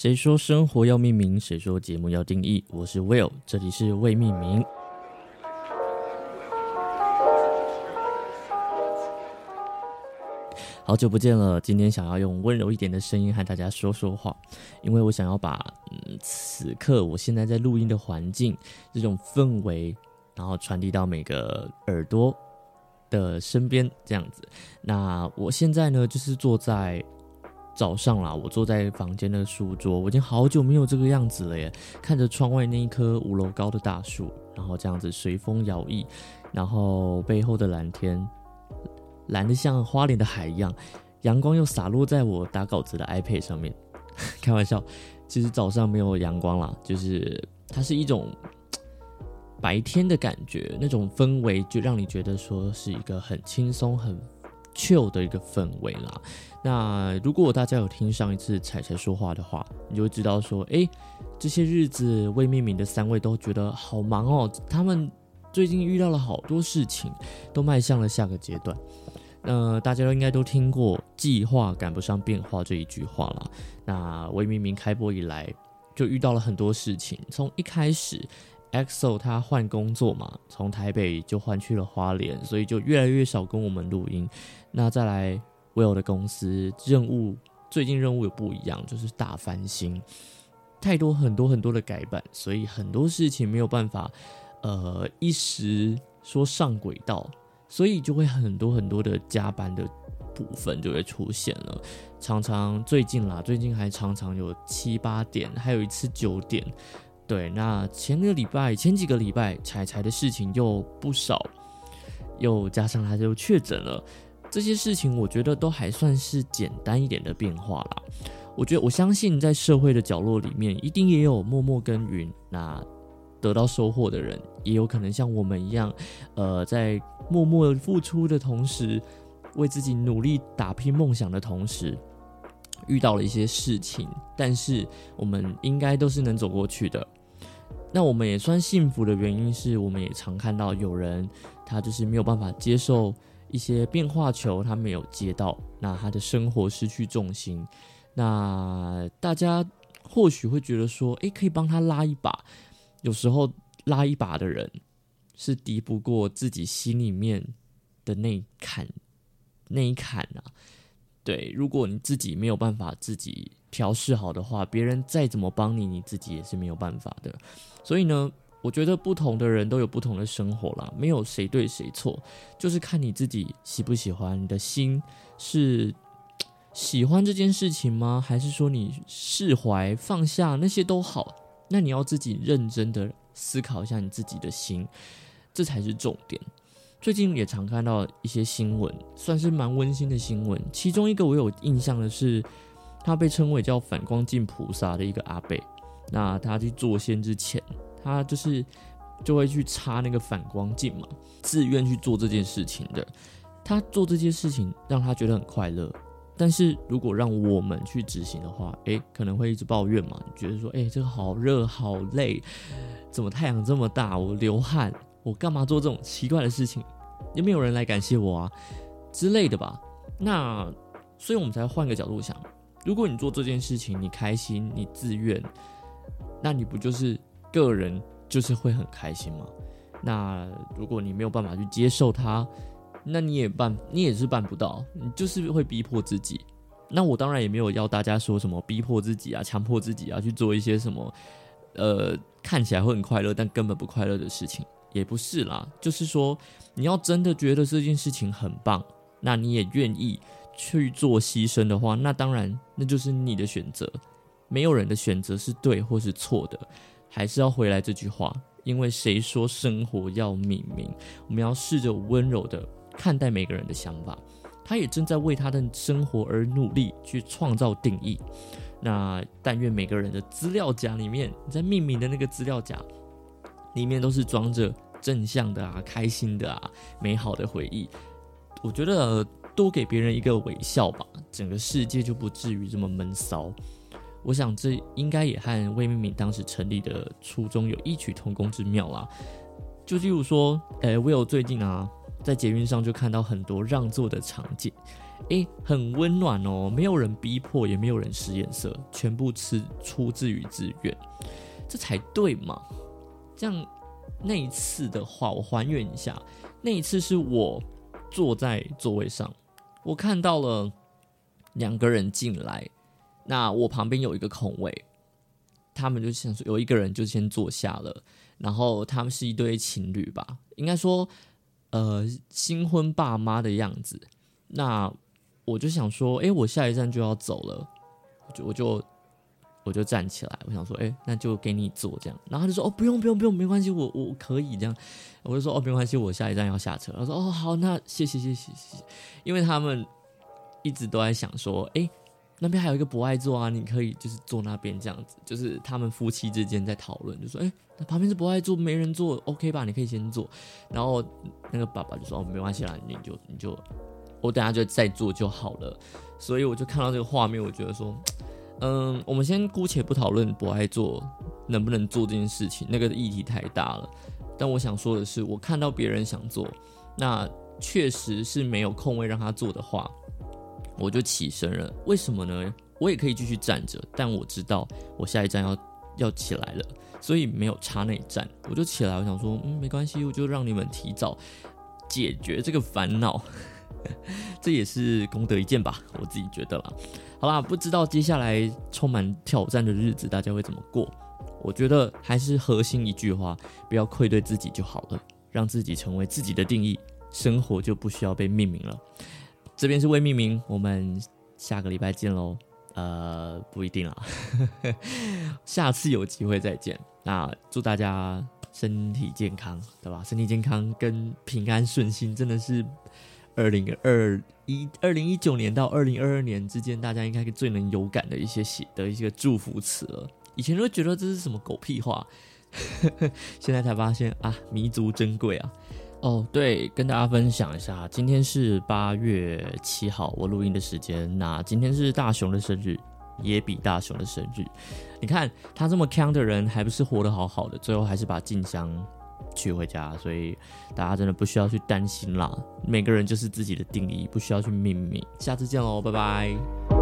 谁说生活要命名？谁说节目要定义？我是 Will，这里是未命名。好久不见了，今天想要用温柔一点的声音和大家说说话，因为我想要把嗯此刻我现在在录音的环境这种氛围，然后传递到每个耳朵的身边，这样子。那我现在呢，就是坐在早上啦，我坐在房间的书桌，我已经好久没有这个样子了耶。看着窗外那一棵五楼高的大树，然后这样子随风摇曳，然后背后的蓝天。蓝的像花莲的海一样，阳光又洒落在我打稿子的 iPad 上面。开玩笑，其实早上没有阳光啦，就是它是一种白天的感觉，那种氛围就让你觉得说是一个很轻松、很旧的一个氛围啦。那如果大家有听上一次彩彩说话的话，你就会知道说，哎，这些日子未命名的三位都觉得好忙哦，他们最近遇到了好多事情，都迈向了下个阶段。那大家都应该都听过“计划赶不上变化”这一句话了。那魏明明开播以来，就遇到了很多事情。从一开始，EXO 他换工作嘛，从台北就换去了花莲，所以就越来越少跟我们录音。那再来，Will 的公司任务最近任务有不一样，就是大翻新，太多很多很多的改版，所以很多事情没有办法，呃，一时说上轨道。所以就会很多很多的加班的部分就会出现了，常常最近啦，最近还常常有七八点，还有一次九点。对，那前个礼拜、前几个礼拜，彩彩的事情又不少，又加上他就确诊了，这些事情我觉得都还算是简单一点的变化啦。我觉得我相信在社会的角落里面，一定也有默默耕耘。那得到收获的人，也有可能像我们一样，呃，在默默付出的同时，为自己努力打拼梦想的同时，遇到了一些事情，但是我们应该都是能走过去的。那我们也算幸福的原因是，我们也常看到有人他就是没有办法接受一些变化球，他没有接到，那他的生活失去重心。那大家或许会觉得说，诶，可以帮他拉一把。有时候拉一把的人是敌不过自己心里面的那一坎那一坎啊。对，如果你自己没有办法自己调试好的话，别人再怎么帮你，你自己也是没有办法的。所以呢，我觉得不同的人都有不同的生活啦，没有谁对谁错，就是看你自己喜不喜欢，你的心是喜欢这件事情吗？还是说你释怀放下那些都好？那你要自己认真的思考一下你自己的心，这才是重点。最近也常看到一些新闻，算是蛮温馨的新闻。其中一个我有印象的是，他被称为叫反光镜菩萨的一个阿贝。那他去做仙之前，他就是就会去擦那个反光镜嘛，自愿去做这件事情的。他做这件事情让他觉得很快乐。但是如果让我们去执行的话，诶，可能会一直抱怨嘛，觉得说，诶，这个好热好累，怎么太阳这么大，我流汗，我干嘛做这种奇怪的事情？也没有人来感谢我啊之类的吧？那所以我们才换个角度想，如果你做这件事情，你开心，你自愿，那你不就是个人就是会很开心吗？那如果你没有办法去接受它。那你也办，你也是办不到，你就是会逼迫自己。那我当然也没有要大家说什么逼迫自己啊，强迫自己啊去做一些什么，呃，看起来会很快乐但根本不快乐的事情，也不是啦。就是说，你要真的觉得这件事情很棒，那你也愿意去做牺牲的话，那当然那就是你的选择。没有人的选择是对或是错的，还是要回来这句话，因为谁说生活要命名？我们要试着温柔的。看待每个人的想法，他也正在为他的生活而努力去创造定义。那但愿每个人的资料夹里面，在命名的那个资料夹里面，都是装着正向的啊、开心的啊、美好的回忆。我觉得多给别人一个微笑吧，整个世界就不至于这么闷骚。我想这应该也和魏明敏当时成立的初衷有异曲同工之妙啦。就例如说，诶，Will 最近啊。在捷运上就看到很多让座的场景，诶，很温暖哦，没有人逼迫，也没有人使眼色，全部是出自于自愿，这才对嘛？这样那一次的话，我还原一下，那一次是我坐在座位上，我看到了两个人进来，那我旁边有一个空位，他们就想说有一个人就先坐下了，然后他们是一对情侣吧，应该说呃新婚爸妈的样子，那。我就想说，哎，我下一站就要走了，我就我就我就站起来，我想说，哎，那就给你坐这样。然后他就说，哦，不用不用不用，没关系，我我可以这样。我就说，哦，没关系，我下一站要下车。他说，哦，好，那谢谢谢谢谢谢。因为他们一直都在想说，哎，那边还有一个不爱坐啊，你可以就是坐那边这样子。就是他们夫妻之间在讨论，就说，哎，那旁边是不爱坐，没人坐，OK 吧？你可以先坐。然后那个爸爸就说，哦，没关系啦，你就你就。我等下就再做就好了，所以我就看到这个画面，我觉得说，嗯，我们先姑且不讨论不爱做能不能做这件事情，那个议题太大了。但我想说的是，我看到别人想做，那确实是没有空位让他做的话，我就起身了。为什么呢？我也可以继续站着，但我知道我下一站要要起来了，所以没有插那一站，我就起来。我想说，嗯，没关系，我就让你们提早解决这个烦恼。这也是功德一件吧，我自己觉得啦。好啦，不知道接下来充满挑战的日子大家会怎么过？我觉得还是核心一句话，不要愧对自己就好了，让自己成为自己的定义，生活就不需要被命名了。这边是未命名，我们下个礼拜见喽。呃，不一定啦，下次有机会再见。那祝大家身体健康，对吧？身体健康跟平安顺心真的是。二零二一二零一九年到二零二二年之间，大家应该最能有感的一些写的一些祝福词了。以前都觉得这是什么狗屁话，现在才发现啊，弥足珍贵啊！哦，对，跟大家分享一下，今天是八月七号，我录音的时间。那今天是大雄的生日，也比大雄的生日。你看他这么强的人，还不是活得好好的，最后还是把静香。娶回家，所以大家真的不需要去担心啦。每个人就是自己的定义，不需要去命名。下次见喽，拜拜。